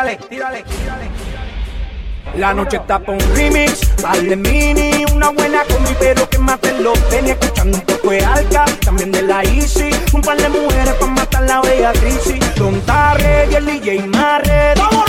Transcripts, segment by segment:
tírale, tírale, tírale. La noche está pa' un remix, vale mini, una buena combi pero que maten los tenis Escuchando un poco de alca, también de la Easy. Un par de mujeres para matar la Beatriz. Don Tarre y el DJ Marre, todo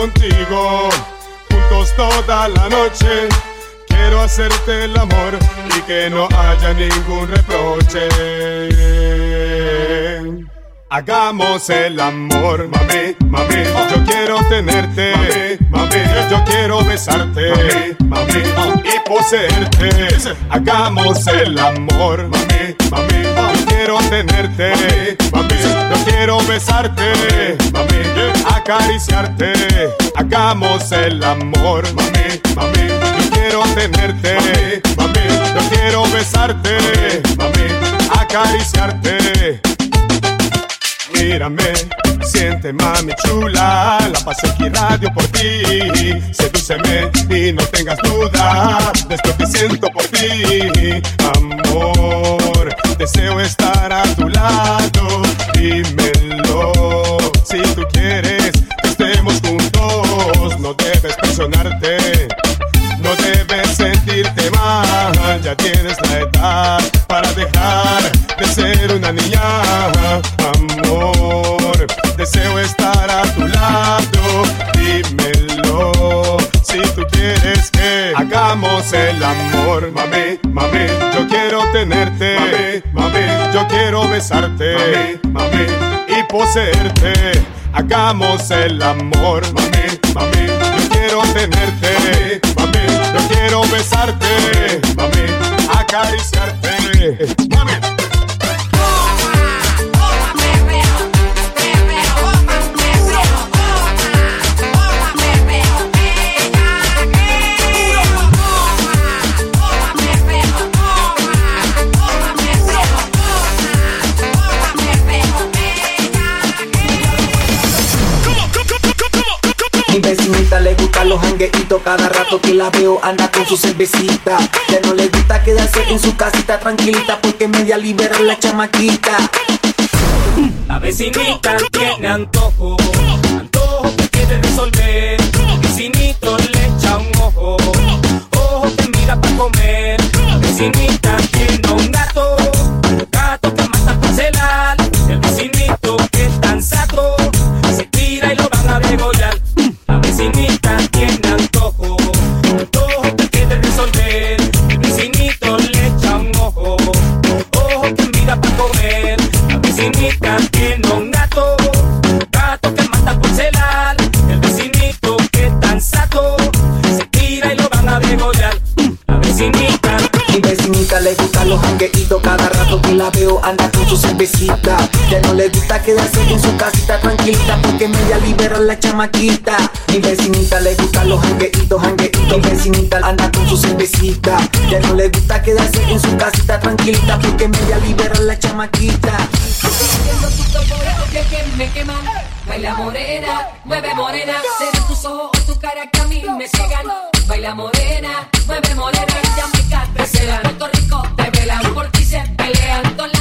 contigo, juntos toda la noche. Quiero hacerte el amor y que no haya ningún reproche. Hagamos el amor, mami, mami. Yo quiero tenerte, mami, mami. Yo quiero besarte, mami, mami. Y poseerte. Hagamos el amor, mami, mami. Yo quiero tenerte, mami. Yo quiero besarte, mami. Acariciarte. Hagamos el amor, mami, mami. Yo quiero tenerte, mami. Yo quiero besarte, mami. Acariciarte. Mírame, siente mami chula, la paso aquí radio por ti. Sedúceme y no tengas duda de esto que siento por ti. Amor, deseo estar a tu lado, dímelo. Si tú quieres que estemos juntos, no debes presionarte. No debes sentirte mal, ya tienes la edad para dejar de ser una niña. Amor, deseo estar a tu lado, dímelo. Si tú quieres que hagamos el amor, mami, mami, yo quiero tenerte, mami, mami, yo quiero besarte, mami, mami, y poseerte. Hagamos el amor, mami, mami, yo quiero tenerte, mami, quiero besarte, mami, acariciarte, mami. Cada rato que la veo anda con su cervecita Ya no le gusta quedarse en su casita tranquilita Porque media libera la chamaquita La vecinita tiene antojo, antojo que quiere resolver. Media libera la chamaquita Mi vecinita le gusta los jangueitos, jangueitos vecinita anda con su cervecita Ya no le gusta quedarse en su casita tranquilita Porque media libera la chamaquita me. Baila morena, mueve morena. Serán tus ojos o tu cara que a mí me ciegan. Baila morena, mueve morena. Y Jamaica te celan. Puerto Rico te velan. Por ti se pelean la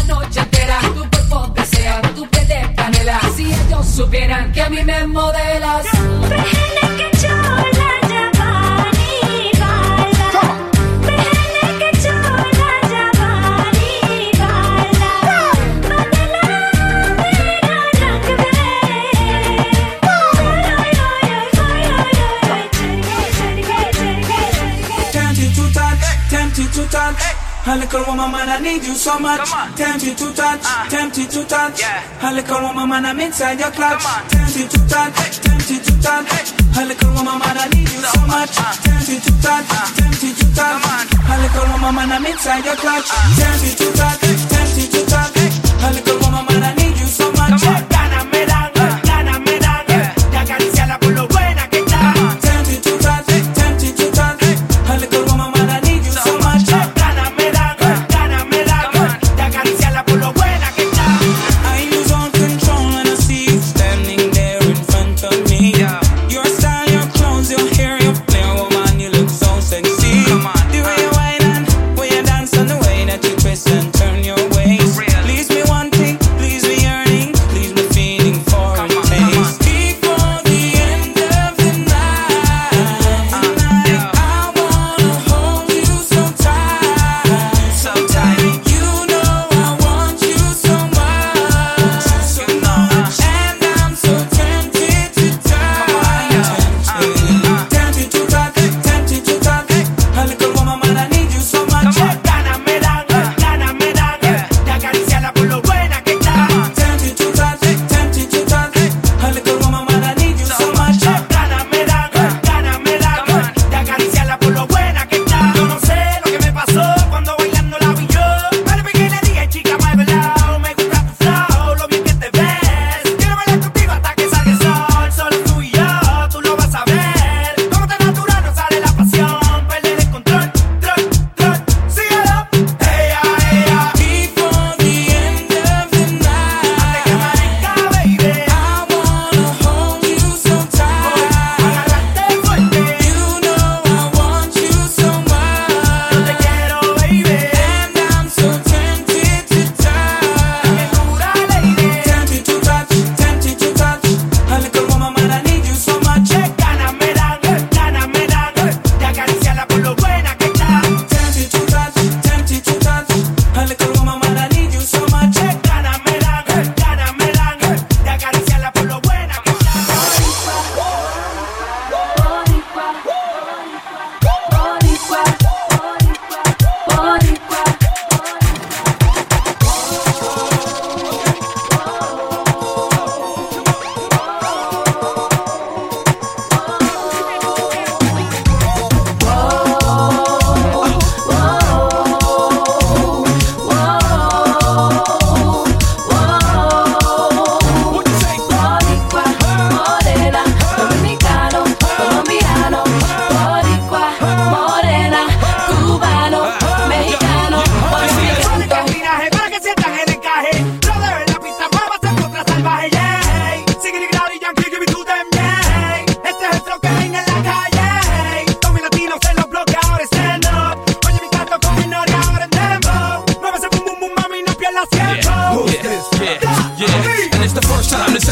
supieran que a mí me modelas. A little woman, man, I need you so much. Tempted to touch, tempted to touch. A little woman, man, I'm inside your clutch. Tempted to touch, tempted to touch. A little woman, man, I need you so much. Tempted to touch, tempted to touch. A little woman, man, I'm inside your clutch. Tempted to touch, tempted to touch. A little woman, man, I need you so much.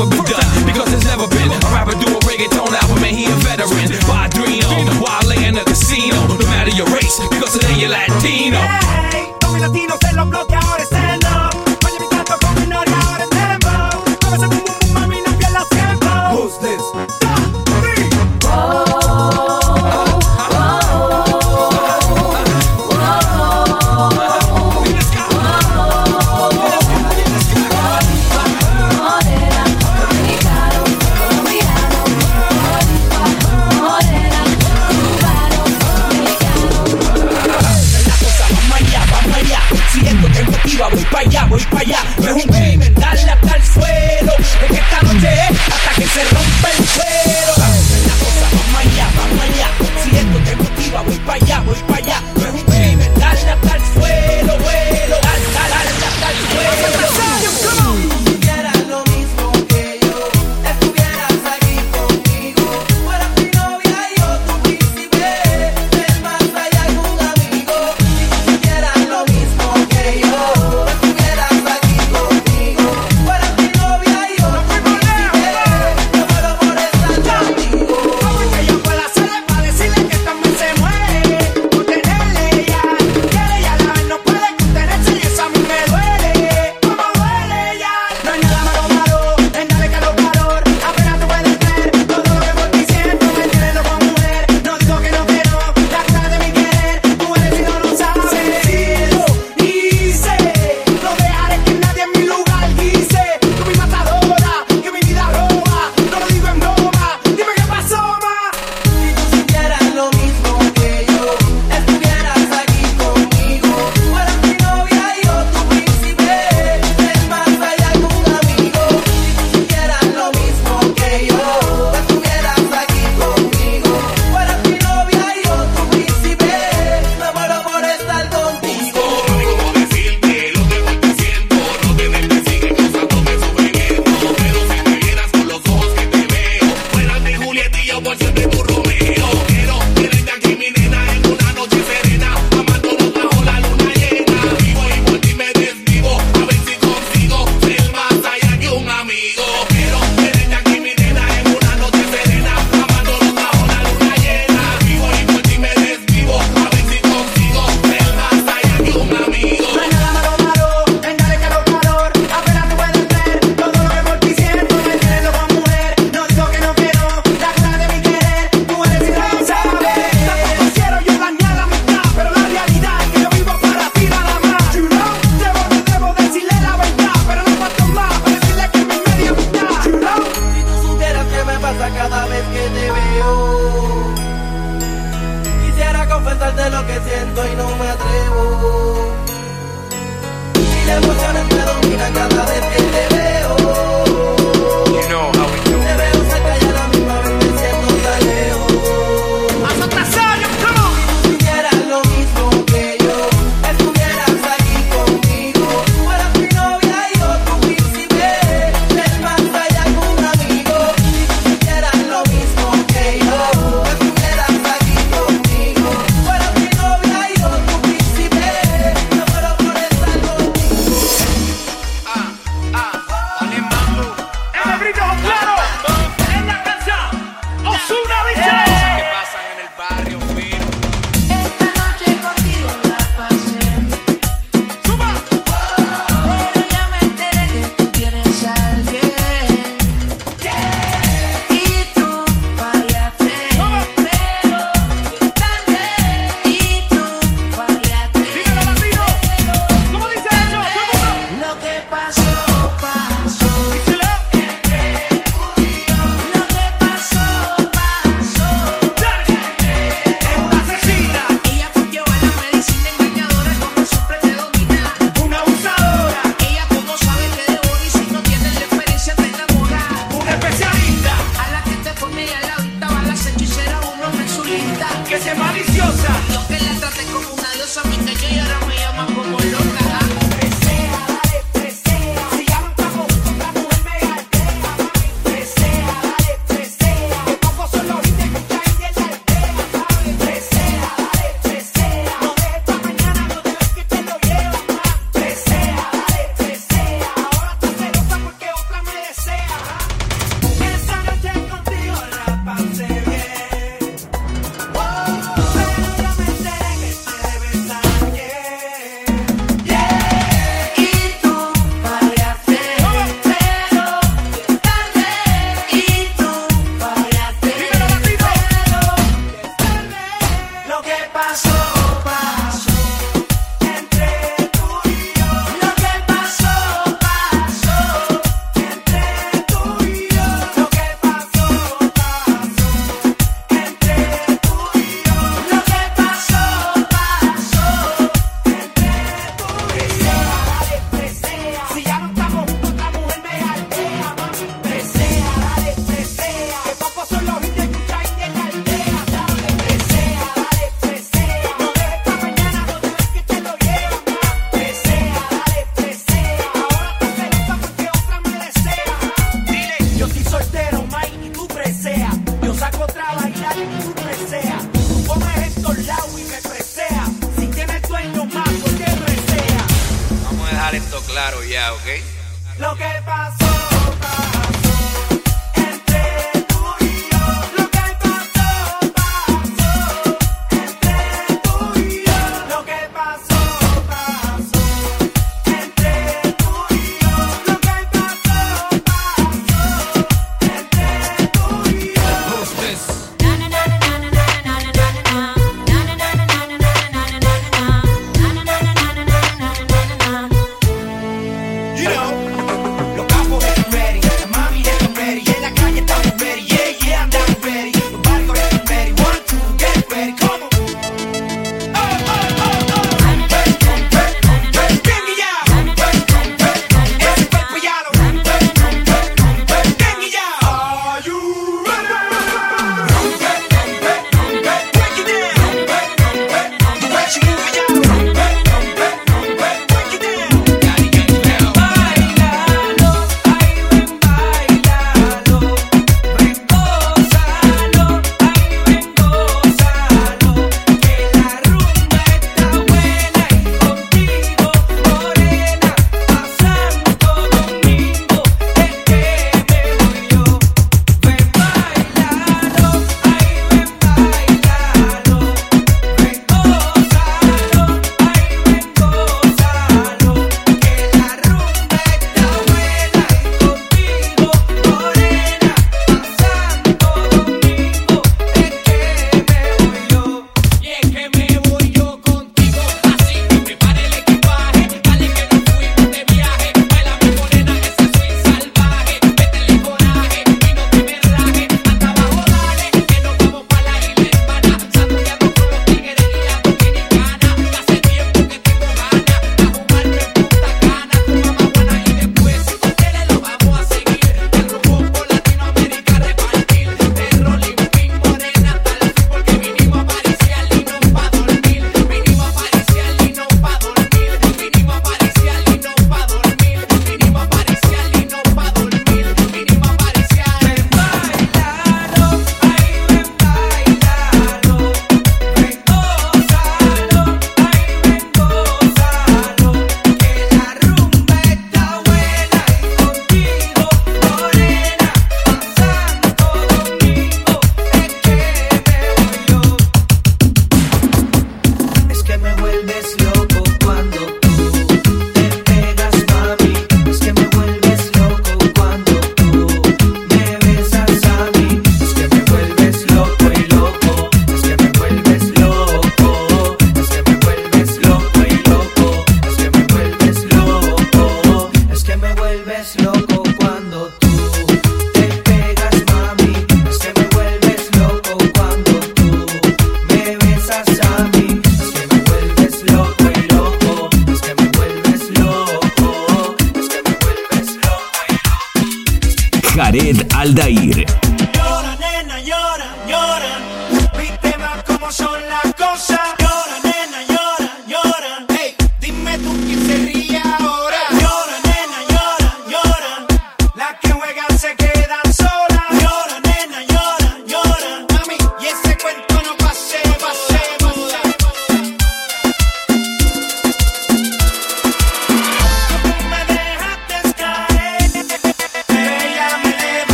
a bitch